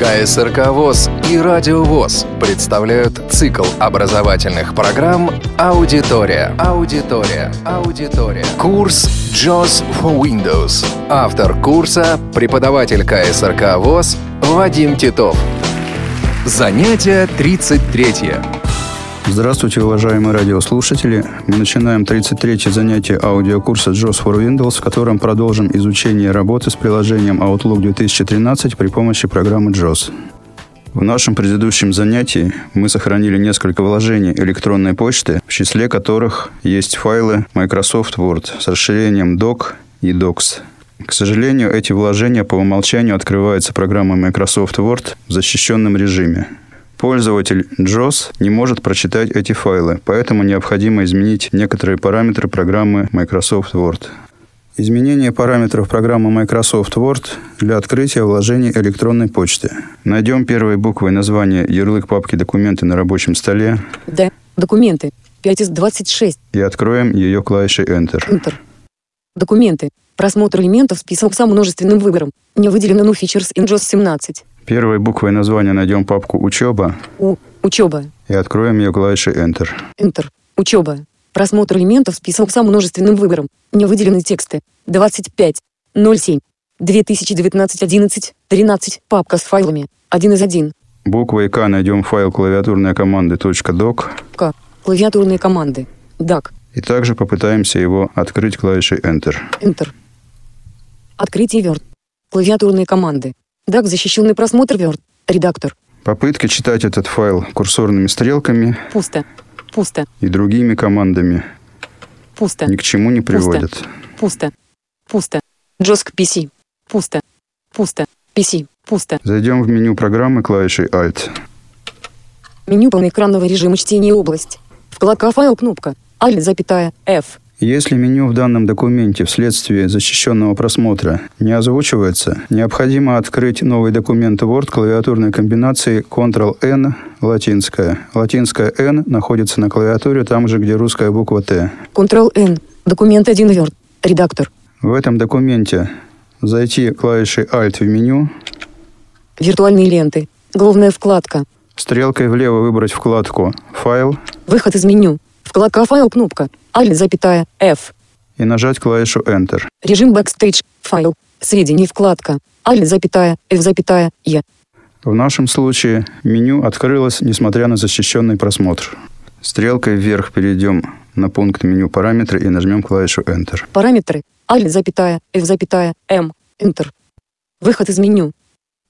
КСРК ВОЗ и Радио ВОЗ представляют цикл образовательных программ «Аудитория». Аудитория. Аудитория. Курс JOS for Windows. Автор курса – преподаватель КСРК ВОЗ Вадим Титов. Занятие 33. Здравствуйте, уважаемые радиослушатели. Мы начинаем 33-е занятие аудиокурса JOS for Windows, в котором продолжим изучение работы с приложением Outlook 2013 при помощи программы JOS. В нашем предыдущем занятии мы сохранили несколько вложений электронной почты, в числе которых есть файлы Microsoft Word с расширением Doc и Docs. К сожалению, эти вложения по умолчанию открываются программой Microsoft Word в защищенном режиме. Пользователь JOS не может прочитать эти файлы, поэтому необходимо изменить некоторые параметры программы Microsoft Word. Изменение параметров программы Microsoft Word для открытия вложений электронной почты. Найдем первой буквой название ярлык папки «Документы» на рабочем столе. Д. Документы. 5 из 26. И откроем ее клавишей Enter. Enter. Документы. Просмотр элементов список со множественным выбором. Не выделено No Features in JOS 17. Первой буквой названия найдем папку «Учеба» У. Учеба. и откроем ее клавишей Enter. Enter. Учеба. Просмотр элементов список со множественным выбором. Не выделены тексты. 25. 07. 2019 11 13. Папка с файлами. 1 из 1. Буквой К найдем файл клавиатурной команды .doc К. Клавиатурные команды. DAC. и также попытаемся его открыть клавишей Enter. Enter. Открытие Word. Клавиатурные команды. DAC. Защищенный просмотр Word. Редактор. Попытки читать этот файл курсорными стрелками Пусто. Пусто. и другими командами Пусто. ни к чему не приводят. Пусто. Пусто. Джоск PC. Пусто. Пусто. PC. Пусто. Зайдем в меню программы клавишей Alt. Меню полноэкранного режима чтения область. Вкладка файл кнопка. Alt запятая F. Если меню в данном документе вследствие защищенного просмотра не озвучивается, необходимо открыть новый документ Word клавиатурной комбинацией Ctrl-N латинская. Латинская N находится на клавиатуре там же, где русская буква Т. Ctrl-N. Документ 1 Word. Редактор. В этом документе зайти клавишей Alt в меню, Виртуальные ленты. Главная вкладка. стрелкой влево выбрать вкладку «Файл» Выход из меню. Вкладка файл кнопка. Alt запятая F. и нажать клавишу Enter. Режим Backstage. Файл. Сведения вкладка. Alt запятая F запятая E. В нашем случае меню открылось, несмотря на защищенный просмотр. Стрелкой вверх перейдем на пункт меню «Параметры» и нажмем клавишу Enter. Параметры. Alt запятая F запятая M. Enter. Выход из меню.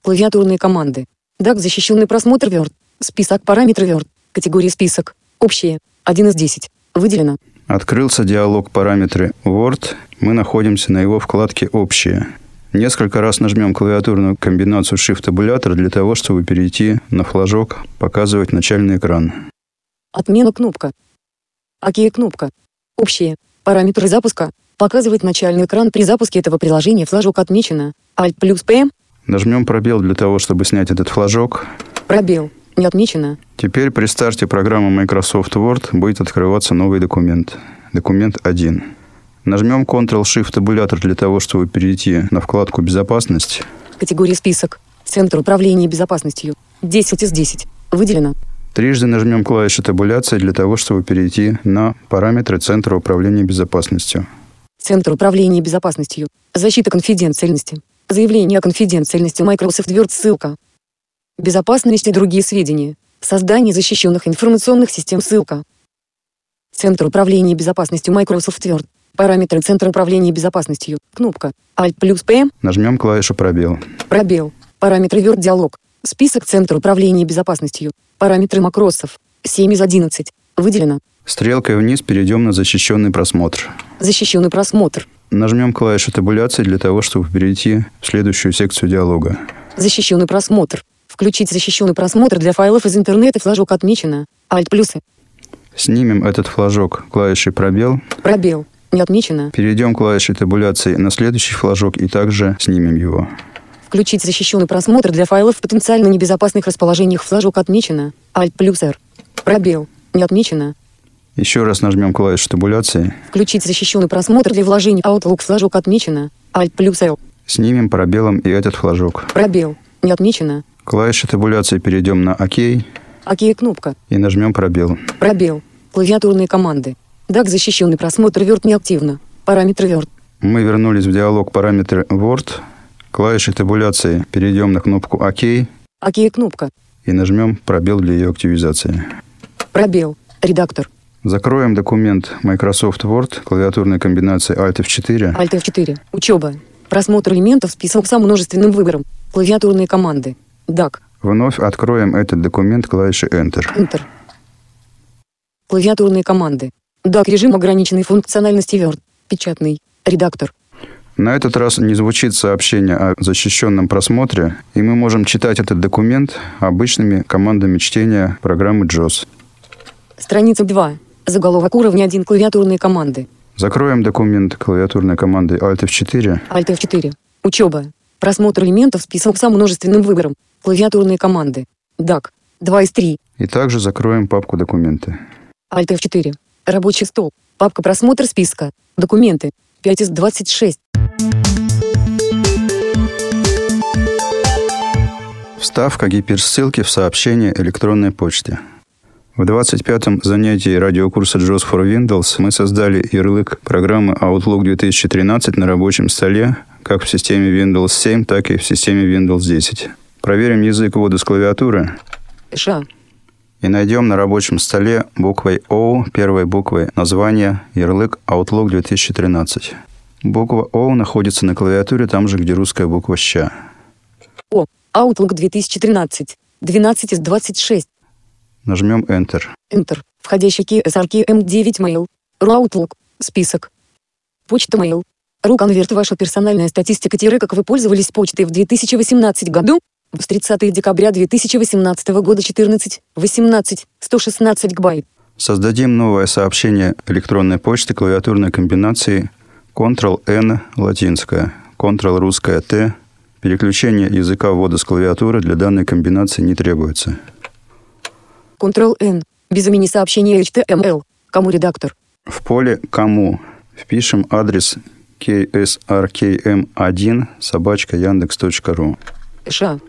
Клавиатурные команды. DAC защищенный просмотр Word. Список параметров Word. Категории список. Общие. 1 из 10. Выделено. Открылся диалог «Параметры Word». Мы находимся на его вкладке «Общие». Несколько раз нажмем клавиатурную комбинацию Shift-табулятор для того, чтобы перейти на флажок «Показывать начальный экран». Отмена кнопка. ОК кнопка. Общие. Параметры запуска. Показывать начальный экран при запуске этого приложения флажок отмечено. Alt плюс PM. Нажмем пробел для того, чтобы снять этот флажок. Пробел. Не отмечено. Теперь при старте программы Microsoft Word будет открываться новый документ. Документ 1. Нажмем Ctrl-Shift-табулятор для того, чтобы перейти на вкладку «Безопасность». Категория список. Центр управления безопасностью. 10 из 10. Выделено. Трижды нажмем клавишу табуляции для того, чтобы перейти на параметры Центра управления безопасностью. Центр управления безопасностью. Защита конфиденциальности. Заявление о конфиденциальности Microsoft Word. Ссылка. Безопасность и другие сведения. Создание защищенных информационных систем. Ссылка. Центр управления безопасностью Microsoft Word. Параметры Центра управления безопасностью. Кнопка. Alt плюс PM. Нажмем клавишу «Пробел». Пробел. Параметры Word диалог. Список Центра управления безопасностью. Параметры Microsoft. 7 из 11. Выделено. Стрелкой вниз перейдем на защищенный просмотр. Защищенный просмотр. Нажмем клавишу табуляции для того, чтобы перейти в следующую секцию диалога. Защищенный просмотр. Включить защищенный просмотр для файлов из интернета. Флажок отмечено. Alt плюсы. Снимем этот флажок клавишей «Пробел», Пробел. Не отмечено. перейдем клавишей табуляции на следующий флажок и также снимем его. Включить защищенный просмотр для файлов в потенциально небезопасных расположениях. Флажок отмечено. Alt плюс R. Пробел. Не отмечено. Еще раз нажмем клавишу табуляции, Включить защищенный просмотр для вложений Outlook. Флажок отмечено. Alt плюс L. снимем пробелом и этот флажок. Пробел. Не отмечено. Клавиши табуляции перейдем на ОК и Окей, кнопка. нажмем пробел. Пробел. Клавиатурные команды. DAC защищенный просмотр Word неактивно. Параметры Word. Мы вернулись в диалог параметры Word. Клавиши табуляции перейдем на кнопку ОК и Окей, кнопка. нажмем пробел для ее активизации. Пробел. Редактор. Закроем документ Microsoft Word клавиатурной комбинацией Alt F4. Alt F4. Учеба. Просмотр элементов список со множественным выбором. Клавиатурные команды. DAC. Вновь откроем этот документ клавишей Enter. Enter. Клавиатурные команды. DAC режим ограниченной функциональности Word. Печатный. Редактор. На этот раз не звучит сообщение о защищенном просмотре, и мы можем читать этот документ обычными командами чтения программы JAWS. Страница 2. Заголовок уровня 1. Клавиатурные команды. Закроем документ клавиатурной командой Alt F4. Alt F4. Учеба. Просмотр элементов список со множественным выбором. Клавиатурные команды. DAC. 2 из 3. И также закроем папку «Документы». Alt F4. Рабочий стол. Папка просмотр списка. Документы. 5 из 26. Вставка гиперссылки в сообщение электронной почте. В 25-м занятии радиокурса JAWS for Windows мы создали ярлык программы Outlook 2013 на рабочем столе как в системе Windows 7, так и в системе Windows 10. Проверим язык ввода с клавиатуры Ша. и найдем на рабочем столе буквой O, первой буквой название ярлык Outlook 2013. Буква O находится на клавиатуре там же, где русская буква «ща». О. Outlook 2013. 12 из 26. Нажмем Enter. Enter. Входящий KSRK M9 Mail. Outlook. Список. Почта Mail. Конверт ваша персональная статистика тире как вы пользовались почтой в 2018 году. С 30 декабря 2018 года 14, 18, 116 гбайт. Создадим новое сообщение электронной почты клавиатурной комбинации Ctrl-N латинская, Ctrl русская Т. Переключение языка ввода с клавиатуры для данной комбинации не требуется. Ctrl-N. Без имени сообщения HTML. Кому редактор? В поле «Кому» впишем адрес ksrkm1 собачка яндекс.ру. Ша.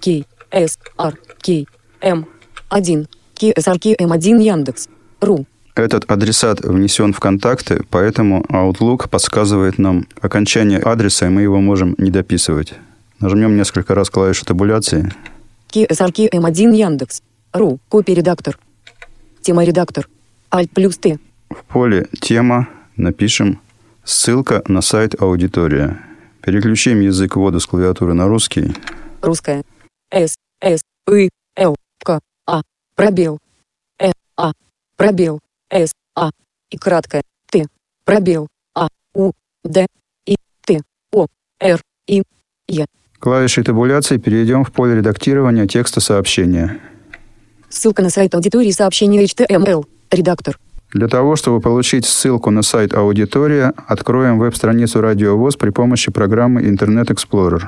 К. С. Р. К. М. 1. KSRK M1 Яндекс. Ру. Этот адресат внесен в контакты, поэтому Outlook подсказывает нам окончание адреса, и мы его можем не дописывать. Нажмем несколько раз клавишу табуляции. KSRK M1 Яндекс. Ру. Копия редактор. Тема редактор. Alt плюс Т. В поле «Тема» напишем «Ссылка на сайт аудитория». Переключим язык ввода с клавиатуры на русский. Русская. С. С. И. Л. К. А. Пробел. Э. А. Пробел. С. А. И краткое. Т. Пробел. А. У. Д. И. Т. О. Р. И. Е. Клавишей табуляции перейдем в поле редактирования текста сообщения. Ссылка на сайт аудитории сообщения HTML. Редактор. Для того, чтобы получить ссылку на сайт аудитория, откроем веб-страницу Радио ВОЗ при помощи программы Internet Explorer.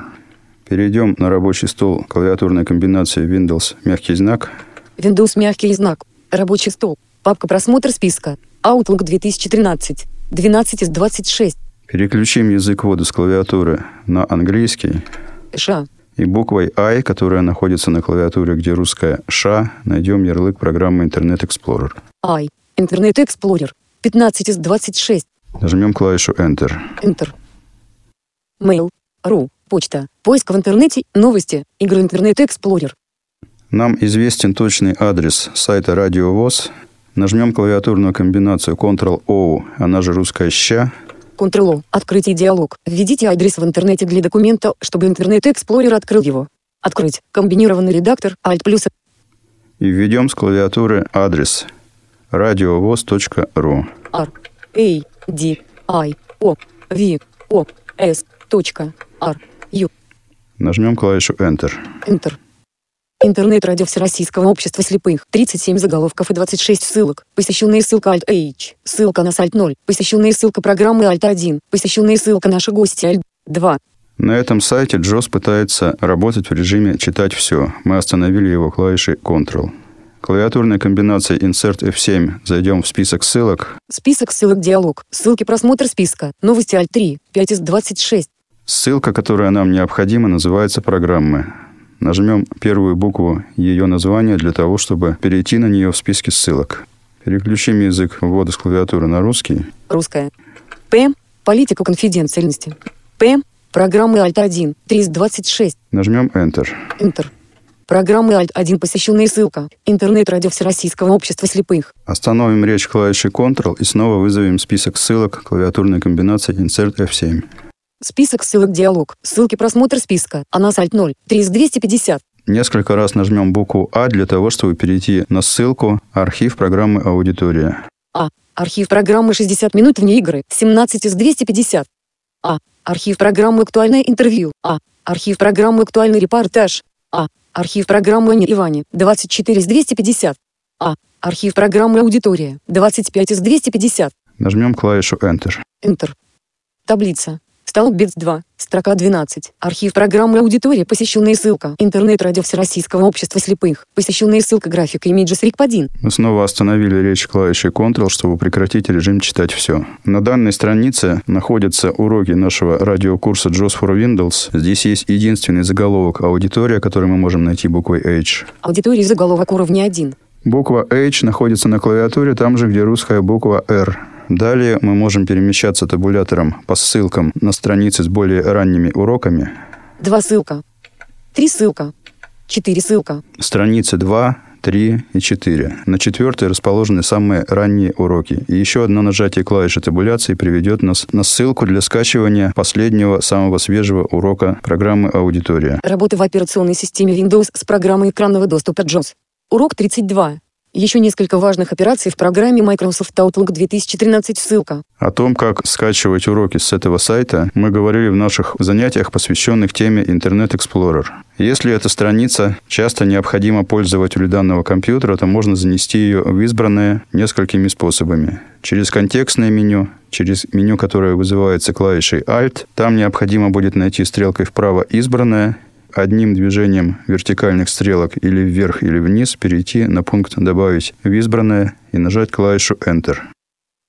Перейдем на рабочий стол клавиатурной комбинации Windows мягкий знак. Windows мягкий знак. Рабочий стол. Папка просмотр списка. Outlook 2013. 12 из 26. Переключим язык ввода с клавиатуры на английский. Ша. И буквой I, которая находится на клавиатуре, где русская «Ш», найдем ярлык программы Internet Explorer. I. Интернет Explorer. 15 из 26. Нажмем клавишу Enter. Enter. Mail. Ру. Почта. Поиск в интернете. Новости. Игры Интернет Explorer. Нам известен точный адрес сайта Радио ВОЗ. Нажмем клавиатурную комбинацию Ctrl-O, она же русская «ща», Ctrl-O. Открытие диалог. Введите адрес в интернете для документа, чтобы Интернет Explorer открыл его. Открыть. Комбинированный редактор. Alt плюс. и введем с клавиатуры адрес радиовоз.ру. R. A. D. I. O. V. O. S. R. U. Нажмем клавишу Enter. Enter. Интернет-радио Всероссийского общества слепых. 37 заголовков и 26 ссылок. Посещенная ссылка Alt-H. Ссылка на сайт 0. Посещенная ссылка программы Alt-1. Посещенная ссылка наши гости Alt-2. На этом сайте Джос пытается работать в режиме «Читать все». Мы остановили его клавишей Ctrl. Клавиатурной комбинацией Insert F7 зайдем в список ссылок. Список ссылок диалог. Ссылки просмотр списка. Новости Alt-3. 5 из 26. Ссылка, которая нам необходима, называется «Программы». Нажмем первую букву ее названия для того, чтобы перейти на нее в списке ссылок. Переключим язык ввода с клавиатуры на русский. Русская. П. Политика конфиденциальности. П. Программы Alt-1. 326. Нажмем Enter. Enter. Программы Alt-1 посещенная ссылка. Интернет-радио Всероссийского общества слепых. Остановим речь клавишей Ctrl и снова вызовем список ссылок клавиатурной комбинации Insert F7. Список ссылок диалог. Ссылки просмотр списка. Анас Alt 0. 3250. Несколько раз нажмем букву А для того, чтобы перейти на ссылку «Архив программы «Аудитория». А. Архив программы 60 минут вне игры. 17 из 250. А. Архив программы «Актуальное интервью». А. Архив программы «Актуальный репортаж». А. Архив программы Ани Иване. 24 из 250. А. Архив программы «Аудитория». 25 из 250. Нажмем клавишу Enter. Enter. Таблица. Столбец 2. Строка 12. Архив программы «Аудитория», посещенная ссылка. Интернет-радио Всероссийского общества слепых. Посещенная ссылка графика Images RIC 1. Мы снова остановили речь клавишей Ctrl, чтобы прекратить режим «Читать все». На данной странице находятся уроки нашего радиокурса JOS for Windows. Здесь есть единственный заголовок «Аудитория», который мы можем найти буквой H. Аудитория заголовок уровня 1. Буква H находится на клавиатуре там же, где русская буква R. Далее мы можем перемещаться табулятором по ссылкам на страницы с более ранними уроками. Два ссылка. Три ссылка. Четыре ссылка. Страницы 2, 3 и 4. На четвертой расположены самые ранние уроки. И еще одно нажатие клавиши табуляции приведет нас на ссылку для скачивания последнего, самого свежего урока программы «Аудитория». Работа в операционной системе Windows с программой экранного доступа JOS. Урок 32. Еще несколько важных операций в программе Microsoft Outlook 2013 ссылка. О том, как скачивать уроки с этого сайта, мы говорили в наших занятиях, посвященных теме Internet Explorer. Если эта страница часто необходима пользователю данного компьютера, то можно занести ее в избранное несколькими способами. Через контекстное меню, через меню, которое вызывается клавишей Alt. Там необходимо будет найти стрелкой вправо «Избранное», одним движением вертикальных стрелок или вверх, или вниз перейти на пункт «Добавить в избранное» и нажать клавишу Enter.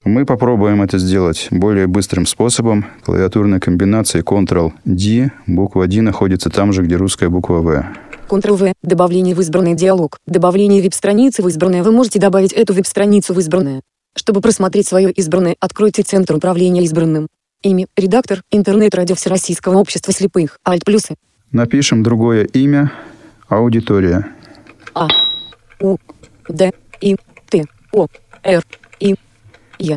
Мы попробуем это сделать более быстрым способом. Клавиатурной комбинацией Ctrl-D. Буква D находится там же, где русская буква V. Ctrl-V. Добавление в избранный диалог. Добавление веб-страницы в избранное. Вы можете добавить эту веб-страницу в избранное. Чтобы просмотреть свое избранное, откройте Центр управления избранным. Имя, редактор, интернет-радио Всероссийского общества слепых, Alt плюсы, Напишем другое имя. Аудитория. А. У. Д. И. Т. О. Р. И. Е.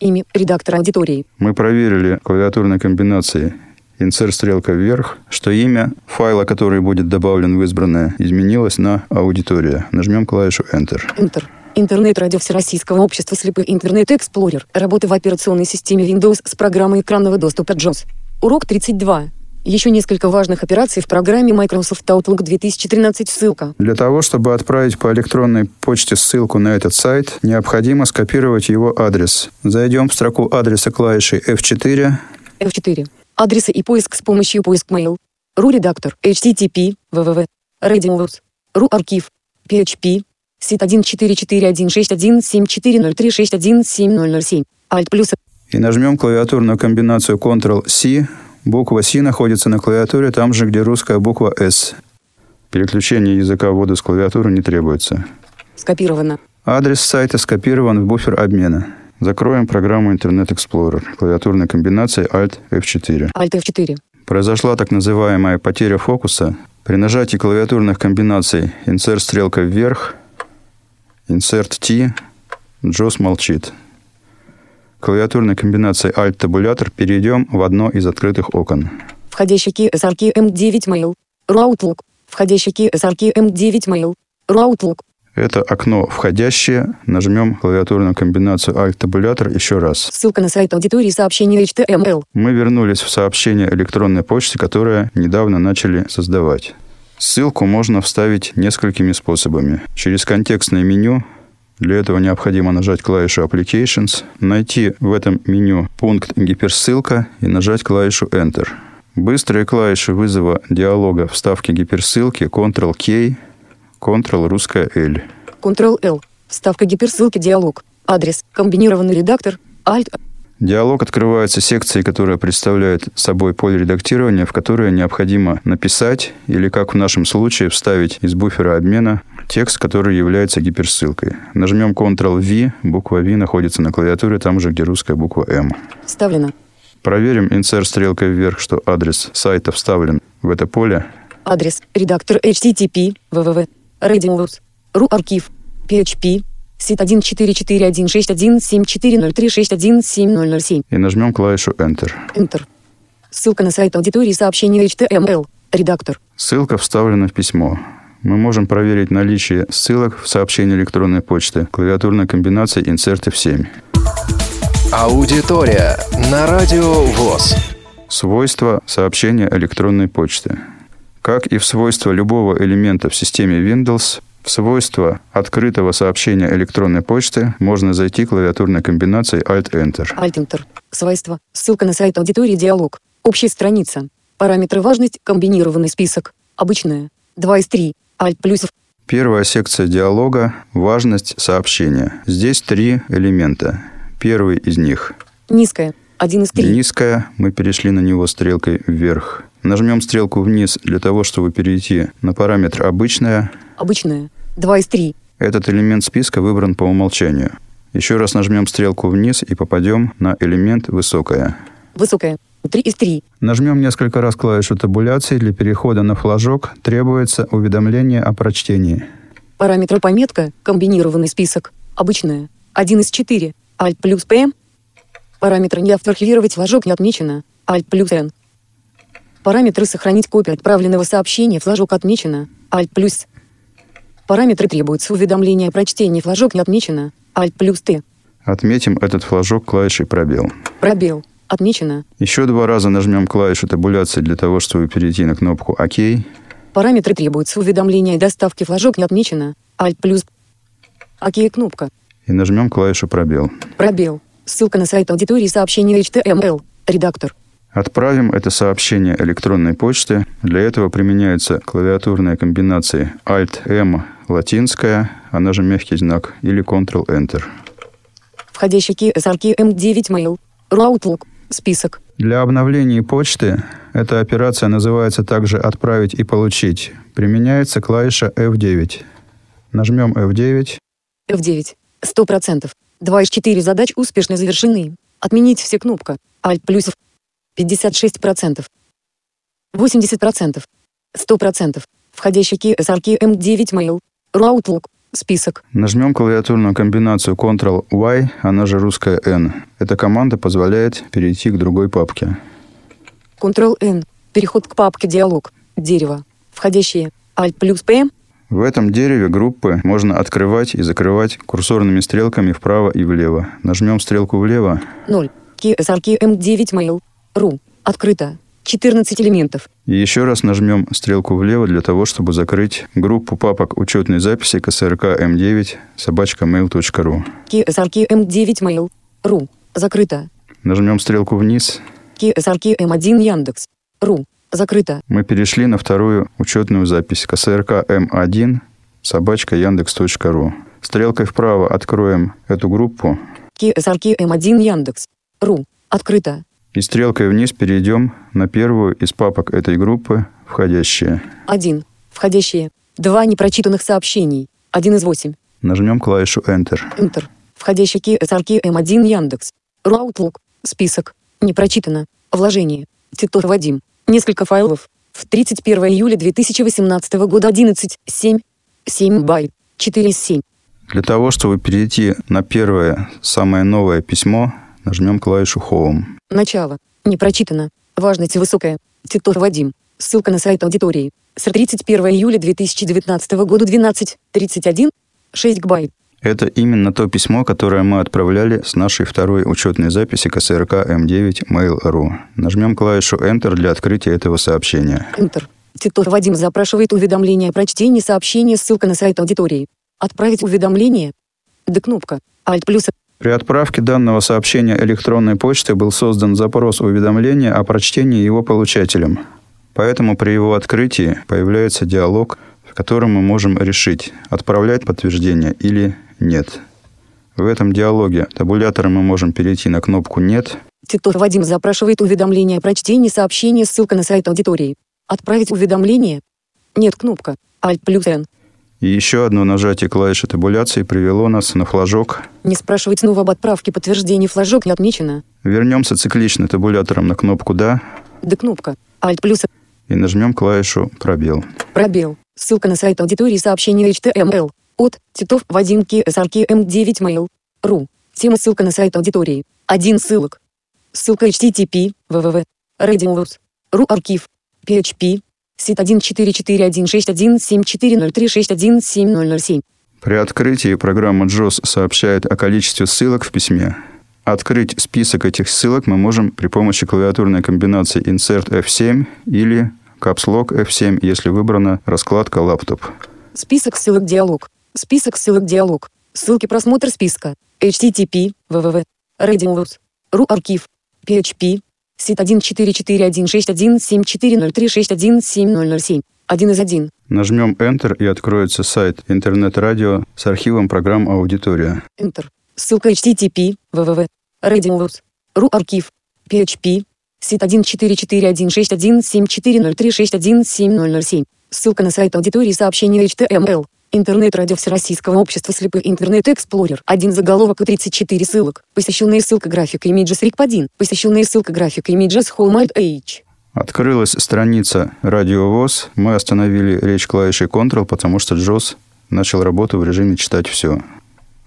Имя редактора аудитории. Мы проверили клавиатурной комбинацией Insert стрелка вверх, что имя файла, который будет добавлен в избранное, изменилось на аудитория. Нажмем клавишу Enter. Enter. Интернет-радио Всероссийского общества слепых Интернет Explorer. Работа в операционной системе Windows с программой экранного доступа JOS. Урок 32. Еще несколько важных операций в программе Microsoft Outlook 2013 ссылка. Для того, чтобы отправить по электронной почте ссылку на этот сайт, необходимо скопировать его адрес. Зайдем в строку адреса клавишей F4. F4. Адресы и поиск с помощью поиск mail. Ру редактор. HTTP. www. Radios. Ру архив. PHP. Сит 14416174036177007. Alt плюс. И нажмем клавиатурную комбинацию Ctrl-C Буква «С» находится на клавиатуре там же, где русская буква «С». Переключение языка ввода с клавиатуры не требуется. Скопировано. Адрес сайта скопирован в буфер обмена. Закроем программу Internet Explorer. Клавиатурной комбинацией Alt F4. Alt F4. Произошла так называемая потеря фокуса. При нажатии клавиатурных комбинаций Insert стрелка вверх, Insert T, JOS молчит клавиатурной комбинацией Alt-табулятор перейдем в одно из открытых окон. Входящий KSRK M9 Mail. Outlook. Входящий KSRK M9 Mail. Outlook. Это окно входящее. Нажмем клавиатурную комбинацию Alt-табулятор еще раз. Ссылка на сайт аудитории сообщения HTML. Мы вернулись в сообщение электронной почты, которое недавно начали создавать. Ссылку можно вставить несколькими способами. Через контекстное меню для этого необходимо нажать клавишу Applications, найти в этом меню пункт гиперссылка и нажать клавишу Enter. Быстрые клавиши вызова диалога вставки гиперссылки Ctrl-K, Ctrl русская L. Ctrl-L. Вставка гиперссылки диалог. Адрес. Комбинированный редактор. Alt. Диалог открывается секцией, которая представляет собой поле редактирования, в которое необходимо написать или, как в нашем случае, вставить из буфера обмена текст, который является гиперссылкой. Нажмем Ctrl-V, буква V находится на клавиатуре там же, где русская буква M. Вставлено. Проверим insert стрелкой вверх, что адрес сайта вставлен в это поле. Адрес. Редактор http www. radios. ru архив. php. сит 14416174036170707. И нажмем клавишу Enter. Enter. Ссылка на сайт аудитории сообщения HTML. Редактор. Ссылка вставлена в письмо. Мы можем проверить наличие ссылок в сообщении электронной почты клавиатурной комбинации Insert F7. Аудитория на радио ВОЗ. Свойства сообщения электронной почты. Как и в свойства любого элемента в системе Windows, в свойства открытого сообщения электронной почты можно зайти клавиатурной комбинацией Alt-Enter. Alt-Enter. Свойства. Ссылка на сайт аудитории диалог. Общая страница. Параметры важность. Комбинированный список. Обычная. 2 из 3. Alt плюсов. Первая секция диалога – важность сообщения. Здесь три элемента. Первый из них Низкая. 1 из 3. Низкая, мы перешли на него стрелкой вверх. Нажмем стрелку вниз для того, чтобы перейти на параметр «Обычная». Обычная. 2 из 3. Этот элемент списка выбран по умолчанию. Еще раз нажмем стрелку вниз и попадем на элемент «Высокая». Высокая. 3 из 3. Нажмем несколько раз клавишу табуляции. Для перехода на флажок требуется уведомление о прочтении. Параметры пометка. Комбинированный список. Обычная. 1 из 4. Alt плюс P. Параметр не автоархивировать флажок не отмечено. Alt плюс N. Параметры сохранить копию отправленного сообщения флажок отмечено. Alt плюс. Параметры требуются уведомления о прочтении флажок не отмечено. Alt плюс T. Отметим этот флажок клавишей «Пробел». Пробел. Отмечено. Еще два раза нажмем клавишу табуляции для того, чтобы перейти на кнопку «Ок». Параметры требуются уведомления о доставке флажок не отмечено. Alt плюс. ОК кнопка. И нажмем клавишу «Пробел». Пробел. Ссылка на сайт аудитории сообщения HTML. Редактор. Отправим это сообщение электронной почты. Для этого применяются клавиатурные комбинации Alt-M латинская, она же мягкий знак, или Ctrl-Enter. Входящий KSRK M9 Mail. Outlook. Список. Для обновления почты эта операция называется также «Отправить и получить». Применяется клавиша F9. Нажмем F9. F9. 100%. 2 из 4 задач успешно завершены. Отменить все кнопка. Alt плюсов. 56%. 80%. 100%. Входящий KSRK M9 Mail. Outlook. Список. Нажмем клавиатурную комбинацию Ctrl-Y, она же русская N. Эта команда позволяет перейти к другой папке. Ctrl-N. Переход к папке «Диалог». Дерево. Входящие. Alt плюс P. В этом дереве группы можно открывать и закрывать курсорными стрелками вправо и влево. Нажмем стрелку влево. 0. KSRK M9 Mail. Ру. Открыто. 14 элементов. И еще раз нажмем стрелку влево для того, чтобы закрыть группу папок учетной записи КСРК М9 собачка mail.ru. KSRK M9 Mail. Ру. Закрыто. Нажмем стрелку вниз. KSRK M1 Яндекс. Ру. Закрыто. Мы перешли на вторую учетную запись КСРК М1 собачка яндекс.ру. Стрелкой вправо откроем эту группу KSRK M1 Яндекс. Ру. Открыто. И стрелкой вниз перейдем на первую из папок этой группы, входящие. 1. Входящие. 2 непрочитанных сообщений. 1 из 8. Нажмем клавишу Enter. Enter. Входящий KSRK M1 Яндекс. Outlook. Список. Не прочитано. Вложение. Титов Вадим. Несколько файлов. В 31 июля 2018 года 11. 7. 7 байт. 4 из 7. Для того, чтобы перейти на первое, самое новое письмо, нажмем клавишу Home. Начало. Не прочитано. Важность высокая. Титов Вадим. Ссылка на сайт аудитории. С 31 июля 2019 года 12. 31. 6 гбайт. Это именно то письмо, которое мы отправляли с нашей второй учетной записи КСРК М9 Mail.ru. Нажмем клавишу Enter для открытия этого сообщения. Enter. Титов Вадим запрашивает уведомление о прочтении сообщения. Ссылка на сайт аудитории. Отправить уведомление. Д кнопка. Alt плюс. При отправке данного сообщения электронной почты был создан запрос уведомления о прочтении его получателем. Поэтому при его открытии появляется диалог, в котором мы можем решить, отправлять подтверждение или нет. В этом диалоге табулятором мы можем перейти на кнопку «Нет». Титов Вадим запрашивает уведомление о прочтении сообщения, ссылка на сайт аудитории. Отправить уведомление? Нет кнопка. Alt плюс N. И еще одно нажатие клавиши табуляции привело нас на флажок. Не спрашивать снова об отправке подтверждения флажок не отмечено. Вернемся циклично табулятором на кнопку «Да» Да кнопка. Alt плюс и нажмем клавишу «Пробел». пробел. Ссылка на сайт аудитории сообщения HTML. От Титов Вадим KSRK M9 Mail. Ру. Тема ссылка на сайт аудитории. Один ссылок. Ссылка http www. Radiovus. Ру архив. PHP. Сит 14416174036177007. При открытии программа JOS сообщает о количестве ссылок в письме. Открыть список этих ссылок мы можем при помощи клавиатурной комбинации Insert F7 или Caps Lock F7, если выбрана раскладка «Лаптоп». Список ссылок диалог. Список ссылок диалог. Ссылки просмотр списка. http www. Архив. PHP. Сит 14416174036177007. Один из один. Нажмем Enter и откроется сайт интернет-радио с архивом программ «Аудитория». Enter. Ссылка http www. Radiovus. Ру архив. PHP. Сит 14416174036177007. Ссылка на сайт аудитории сообщения HTML. Интернет-радио Всероссийского общества слепых Интернет Эксплорер. Один заголовок и 34 ссылок. Посещенная ссылка графика Images RIP 1. Посещенная ссылка графика Images Home H. Открылась страница Радио ВОЗ. Мы остановили речь клавишей Ctrl, потому что JOS начал работу в режиме «Читать все».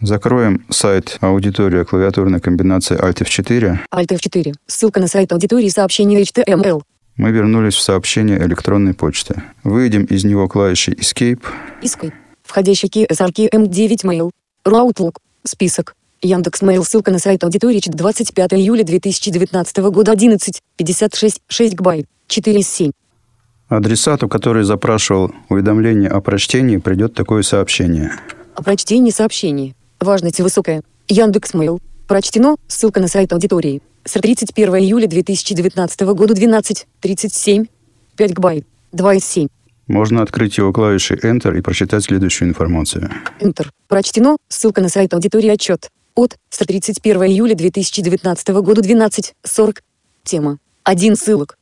Закроем сайт аудитория клавиатурной комбинации Alt F4. Alt F4. Ссылка на сайт аудитории сообщения HTML. Мы вернулись в сообщение электронной почты. Выйдем из него клавишей Escape. Escape. Входящий KSRK M9 Mail. Outlook. Список. Яндекс Mail. Ссылка на сайт аудитории 25 июля 2019 года 11. 56. 6 гбайт. 4 из 7. Адресату, который запрашивал уведомление о прочтении, придет такое сообщение. О прочтении сообщений. Важность высокая. Яндекс Mail. Прочтено. Ссылка на сайт аудитории. С 31 июля 2019 года 12. 37. 5 гбайт. 2 из 7. Можно открыть его клавишей Enter и прочитать следующую информацию. Enter. Прочтено. Ссылка на сайт аудитории отчет. От. С 31 июля 2019 года 12. 40. Тема. Один ссылок.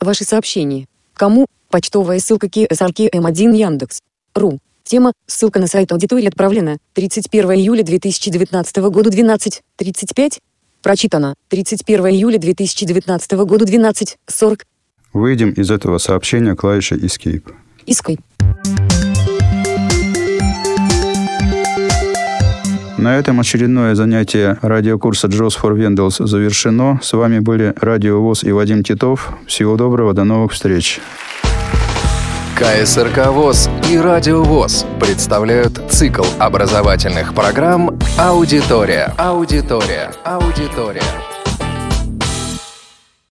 Ваши сообщения. Кому? Почтовая ссылка KSRK M1 Яндекс. Ру. Тема. Ссылка на сайт аудитории отправлена. 31 июля 2019 года 12. 35. Прочитано. 31 июля 2019 года 12. 40. Выйдем из этого сообщения клавишей Escape. Escape. На этом очередное занятие радиокурса JOS for Windows завершено. С вами были Радио ВОЗ и Вадим Титов. Всего доброго, до новых встреч. КСРК ВОЗ и Радио ВОЗ представляют цикл образовательных программ «Аудитория». Аудитория. Аудитория.